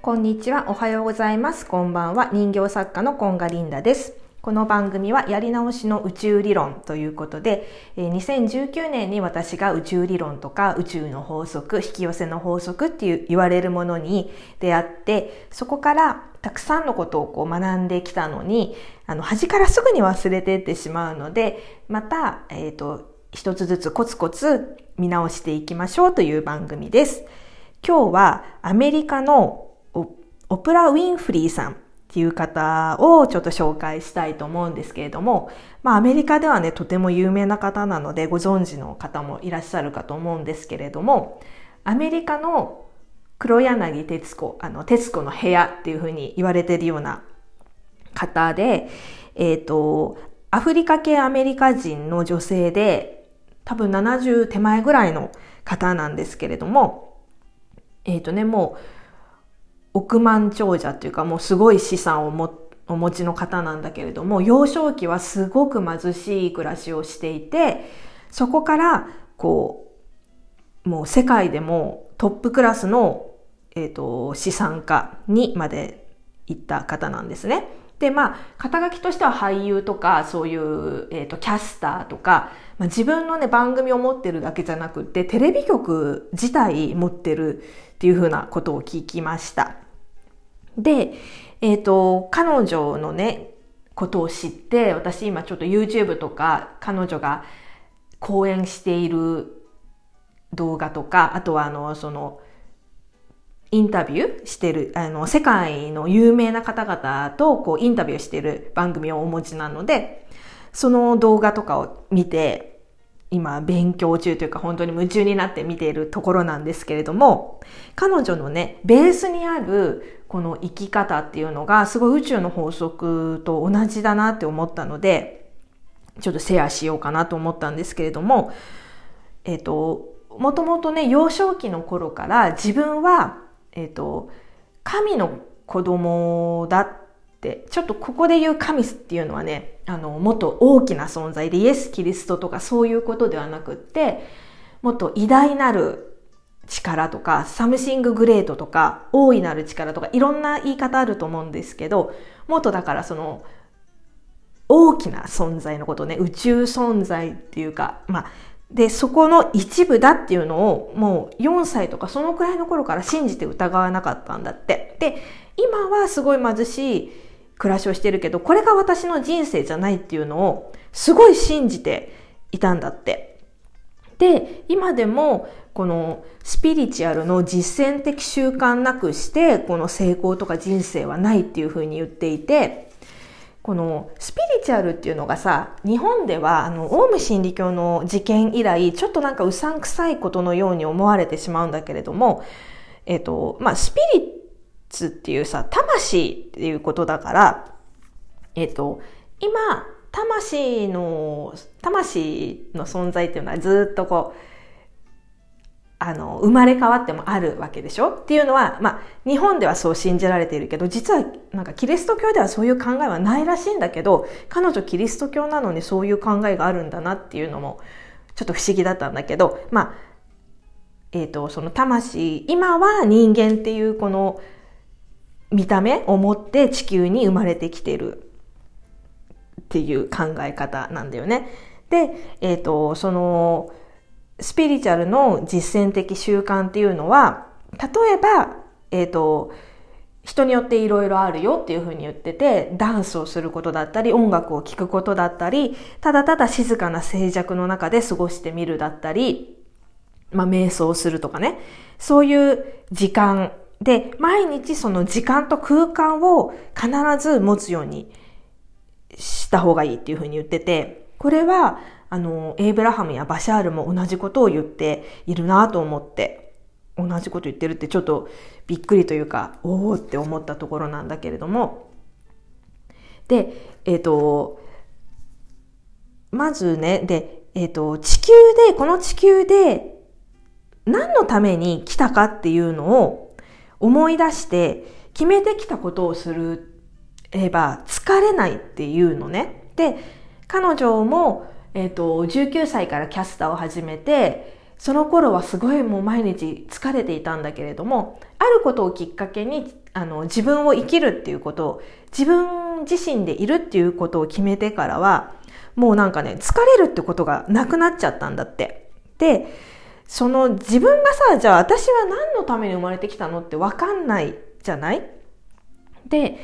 こんにちは、おはようございます。こんばんは、人形作家のコンガリンダです。この番組はやり直しの宇宙理論ということで、2019年に私が宇宙理論とか宇宙の法則、引き寄せの法則っていう言われるものに出会って、そこからたくさんのことをこう学んできたのに、あの、端からすぐに忘れてってしまうので、また、えっ、ー、と、一つずつコツコツ見直していきましょうという番組です。今日はアメリカのオプラ・ウィンフリーさんっていう方をちょっと紹介したいと思うんですけれども、まあアメリカではね、とても有名な方なのでご存知の方もいらっしゃるかと思うんですけれども、アメリカの黒柳徹子、あの、徹子の部屋っていうふうに言われているような方で、えっ、ー、と、アフリカ系アメリカ人の女性で、多分70手前ぐらいの方なんですけれども、えっ、ー、とね、もう、億万長者っていうかもうすごい資産をもお持ちの方なんだけれども幼少期はすごく貧しい暮らしをしていてそこからこうもう世界でもトップクラスの、えーと、資産家にまで行った方なんですね。で、まあ、肩書きとしては俳優とか、そういう、えっ、ー、と、キャスターとか、まあ、自分のね、番組を持ってるだけじゃなくて、テレビ局自体持ってるっていうふうなことを聞きました。で、えっ、ー、と、彼女のね、ことを知って、私今ちょっと YouTube とか彼女が講演している動画とか、あとはあの、その、インタビューしてる、あの、世界の有名な方々とこうインタビューしてる番組をお持ちなので、その動画とかを見て、今勉強中というか本当に夢中になって見ているところなんですけれども、彼女のね、ベースにあるこの生き方っていうのがすごい宇宙の法則と同じだなって思ったので、ちょっとシェアしようかなと思ったんですけれども、えっ、と、もともとね、幼少期の頃から自分は、えっ、と、神の子供だっ、ちょっとここで言う神っていうのはね、あの、もっと大きな存在で、イエス・キリストとかそういうことではなくって、もっと偉大なる力とか、 something great とか、大いなる力とか、いろんな言い方あると思うんですけど、もっとだからその、大きな存在のことね、宇宙存在っていうか、まあ、で、そこの一部だっていうのを、もう4歳とかそのくらいの頃から信じて疑わなかったんだって。で、今はすごい貧しい暮らしをしてるけど、これが私の人生じゃないっていうのをすごい信じていたんだって。で、今でもこのスピリチュアルの実践的習慣なくして、この成功とか人生はないっていうふうに言っていて、このスピリチュアルっていうのがさ、日本ではあの、オウム真理教の事件以来、ちょっとなんかうさんくさいことのように思われてしまうんだけれども、えっ、と、まあ、スピリツっていうさ、魂っていうことだから、えっ、と、今、魂の、魂の存在っていうのはずっとこう、あの、生まれ変わってもあるわけでしょ？っていうのは、まあ、日本ではそう信じられているけど、実はなんかキリスト教ではそういう考えはないらしいんだけど、彼女キリスト教なのにそういう考えがあるんだなっていうのも、ちょっと不思議だったんだけど、まあ、えっ、ー、と、その魂、今は人間っていうこの、見た目を持って地球に生まれてきてるっていう考え方なんだよね。で、えっ、ー、と、その、スピリチュアルの実践的習慣っていうのは、例えば、えっ、ー、と、人によっていろいろあるよっていうふうに言ってて、ダンスをすることだったり、音楽を聴くことだったり、ただただ静かな静寂の中で過ごしてみるだったり、まあ、瞑想するとかね。そういう時間で、毎日その時間と空間を必ず持つようにした方がいいっていうふうに言ってて、これは、あの、エイブラハムやバシャールも同じことを言っているなと思って、同じこと言ってるってちょっとびっくりというか、おおって思ったところなんだけれども、で、えっ、ー、と、まずね、で、えっ、ー、と、地球で、この地球で何のために来たかっていうのを思い出して決めてきたことをすれば疲れないっていうのね。で、彼女も、えっ、ー、と、19歳からキャスターを始めて、その頃はすごいもう毎日疲れていたんだけれども、あることをきっかけに、あの、自分を生きるっていうことを、自分自身でいるっていうことを決めてからは、もうなんかね、疲れるってことがなくなっちゃったんだって。で、その自分がさ、じゃあ私は何のために生まれてきたのってわかんないじゃない？で、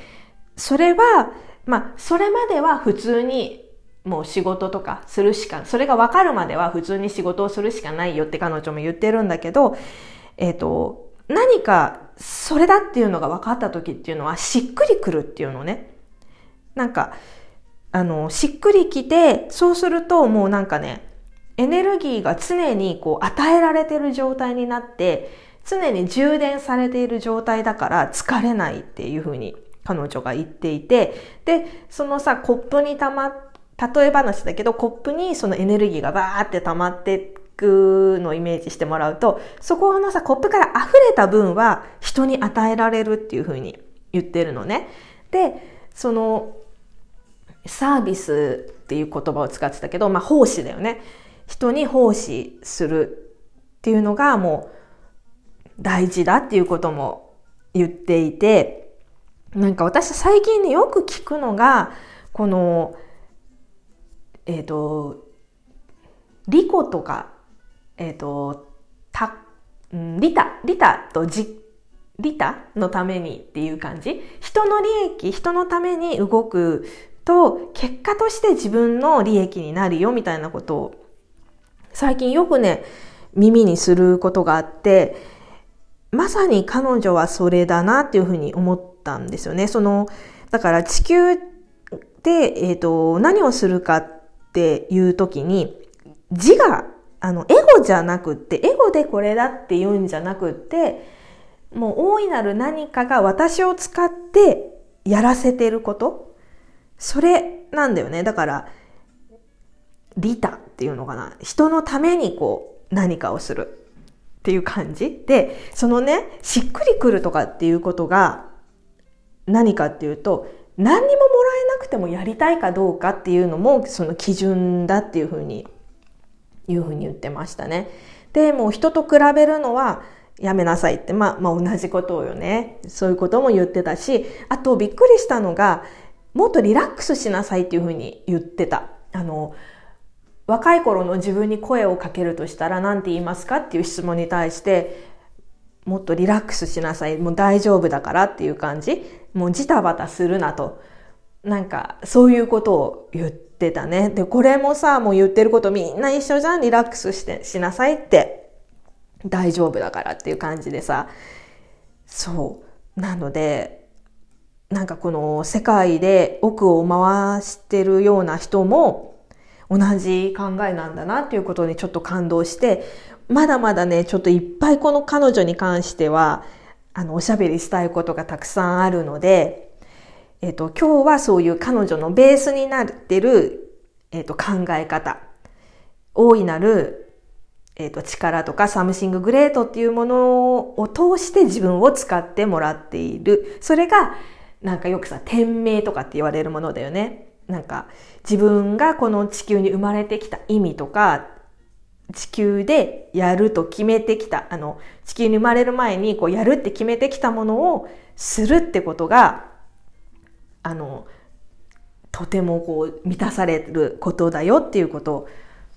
それは、まあ、それまでは普通にもう仕事とかするしか、それが分かるまでは普通に仕事をするしかないよって彼女も言ってるんだけど、えっ、ー、と、何かそれだっていうのが分かった時っていうのはしっくりくるっていうのね。なんか、あの、しっくりきて、そうするともうなんかね、エネルギーが常にこう与えられてる状態になって、常に充電されている状態だから疲れないっていうふうに彼女が言っていて、で、そのさ、コップに溜ま例え話だけど、コップにそのエネルギーがバーって溜まっていくのをイメージしてもらうと、そこのさ、コップから溢れた分は人に与えられるっていうふうに言ってるのね。で、その、サービスっていう言葉を使ってたけど、まあ奉仕だよね。人に奉仕するっていうのがもう大事だっていうことも言っていて、なんか私最近ねよく聞くのが、このえっ、ー、と、リコとか、えっ、ー、と、た、ん、リタ、リタとジ、リタのためにっていう感じ？人の利益、人のために動くと、結果として自分の利益になるよみたいなことを、最近よくね、耳にすることがあって、まさに彼女はそれだなっていうふうに思ったんですよね。その、だから地球で、えっ、ー、と、何をするかっていう時に、自我、あの、エゴじゃなくって、エゴでこれだって言うんじゃなくって、もう大いなる何かが私を使ってやらせてること。それなんだよね。だから、利他っていうのかな。人のためにこう何かをするっていう感じで、そのね、しっくりくるとかっていうことが何かっていうと、何にももらえなくてもやりたいかどうかっていうのもその基準だっていうふうにいうふうに言ってましたね。で、もう人と比べるのはやめなさいって、まあ、まあ同じことをよね。そういうことも言ってたし、あとびっくりしたのが、もっとリラックスしなさいっていうふうに言ってた。あの、若い頃の自分に声をかけるとしたら何て言いますかっていう質問に対して、もっとリラックスしなさい。もう大丈夫だからっていう感じ。もうジタバタするなと。なんか、そういうことを言ってたね。で、これもさ、もう言ってることみんな一緒じゃん。リラックスして、しなさいって。大丈夫だからっていう感じでさ。そう。なので、なんかこの世界で奥を回してるような人も同じ考えなんだなっていうことにちょっと感動して、まだまだね、ちょっといっぱいこの彼女に関しては、あの、おしゃべりしたいことがたくさんあるので、えっ、と、今日はそういう彼女のベースになってる、えっ、と、考え方。大いなる、えっ、と、力とか something great っていうものを通して自分を使ってもらっている。それが、なんかよくさ、天命とかって言われるものだよね。なんか、自分がこの地球に生まれてきた意味とか、地球でやると決めてきた、あの、地球に生まれる前にこうやるって決めてきたものをするってことが、あの、とてもこう満たされることだよっていうこと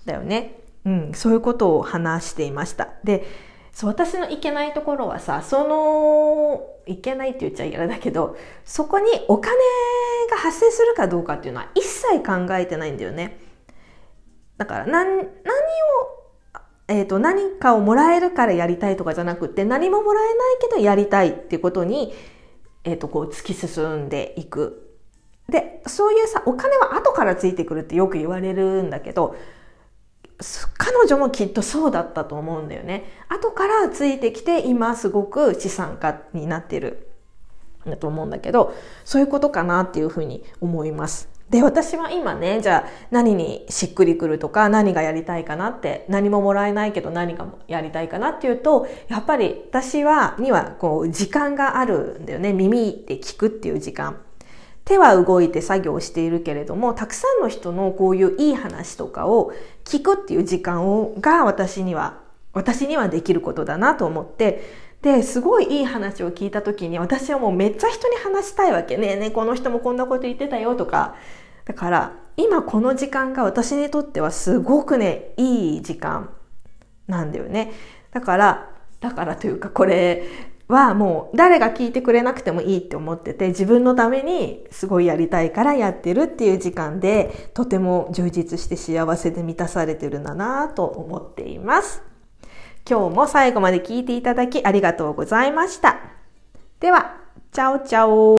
だよね。うん、そういうことを話していました。で、そう私のいけないところはさ、その、いけないって言っちゃいけないだけど、そこにお金発生するかどうかっていうのは一切考えてないんだよね。だから何、何をえっ、ー、と、何かをもらえるからやりたいとかじゃなくて、何ももらえないけどやりたいっていうことに、えっ、ー、と、こう突き進んでいく。で、そういうさ、お金は後からついてくるってよく言われるんだけど、彼女もきっとそうだったと思うんだよね。後からついてきて、今すごく資産家になってる。だと思うんだけど、そういうことかなっていうふうに思います。で、私は今ね、じゃあ何にしっくりくるとか何がやりたいかなって、何ももらえないけど何がやりたいかなっていうと、やっぱり私は、にはこう時間があるんだよね。耳で聞くっていう時間。手は動いて作業しているけれども、たくさんの人のこういういい話とかを聞くっていう時間をが私には私にはできることだなと思ってですごいいい話を聞いた時に私はもうめっちゃ人に話したいわけね。ねこの人もこんなこと言ってたよとか。だから今この時間が私にとってはすごくねいい時間なんだよね。だからだからというかこれはもう誰が聞いてくれなくてもいいって思ってて自分のためにすごいやりたいからやってるっていう時間でとても充実して幸せで満たされてるんだなと思っています。今日も最後まで聞いていただきありがとうございました。では、チャオチャオ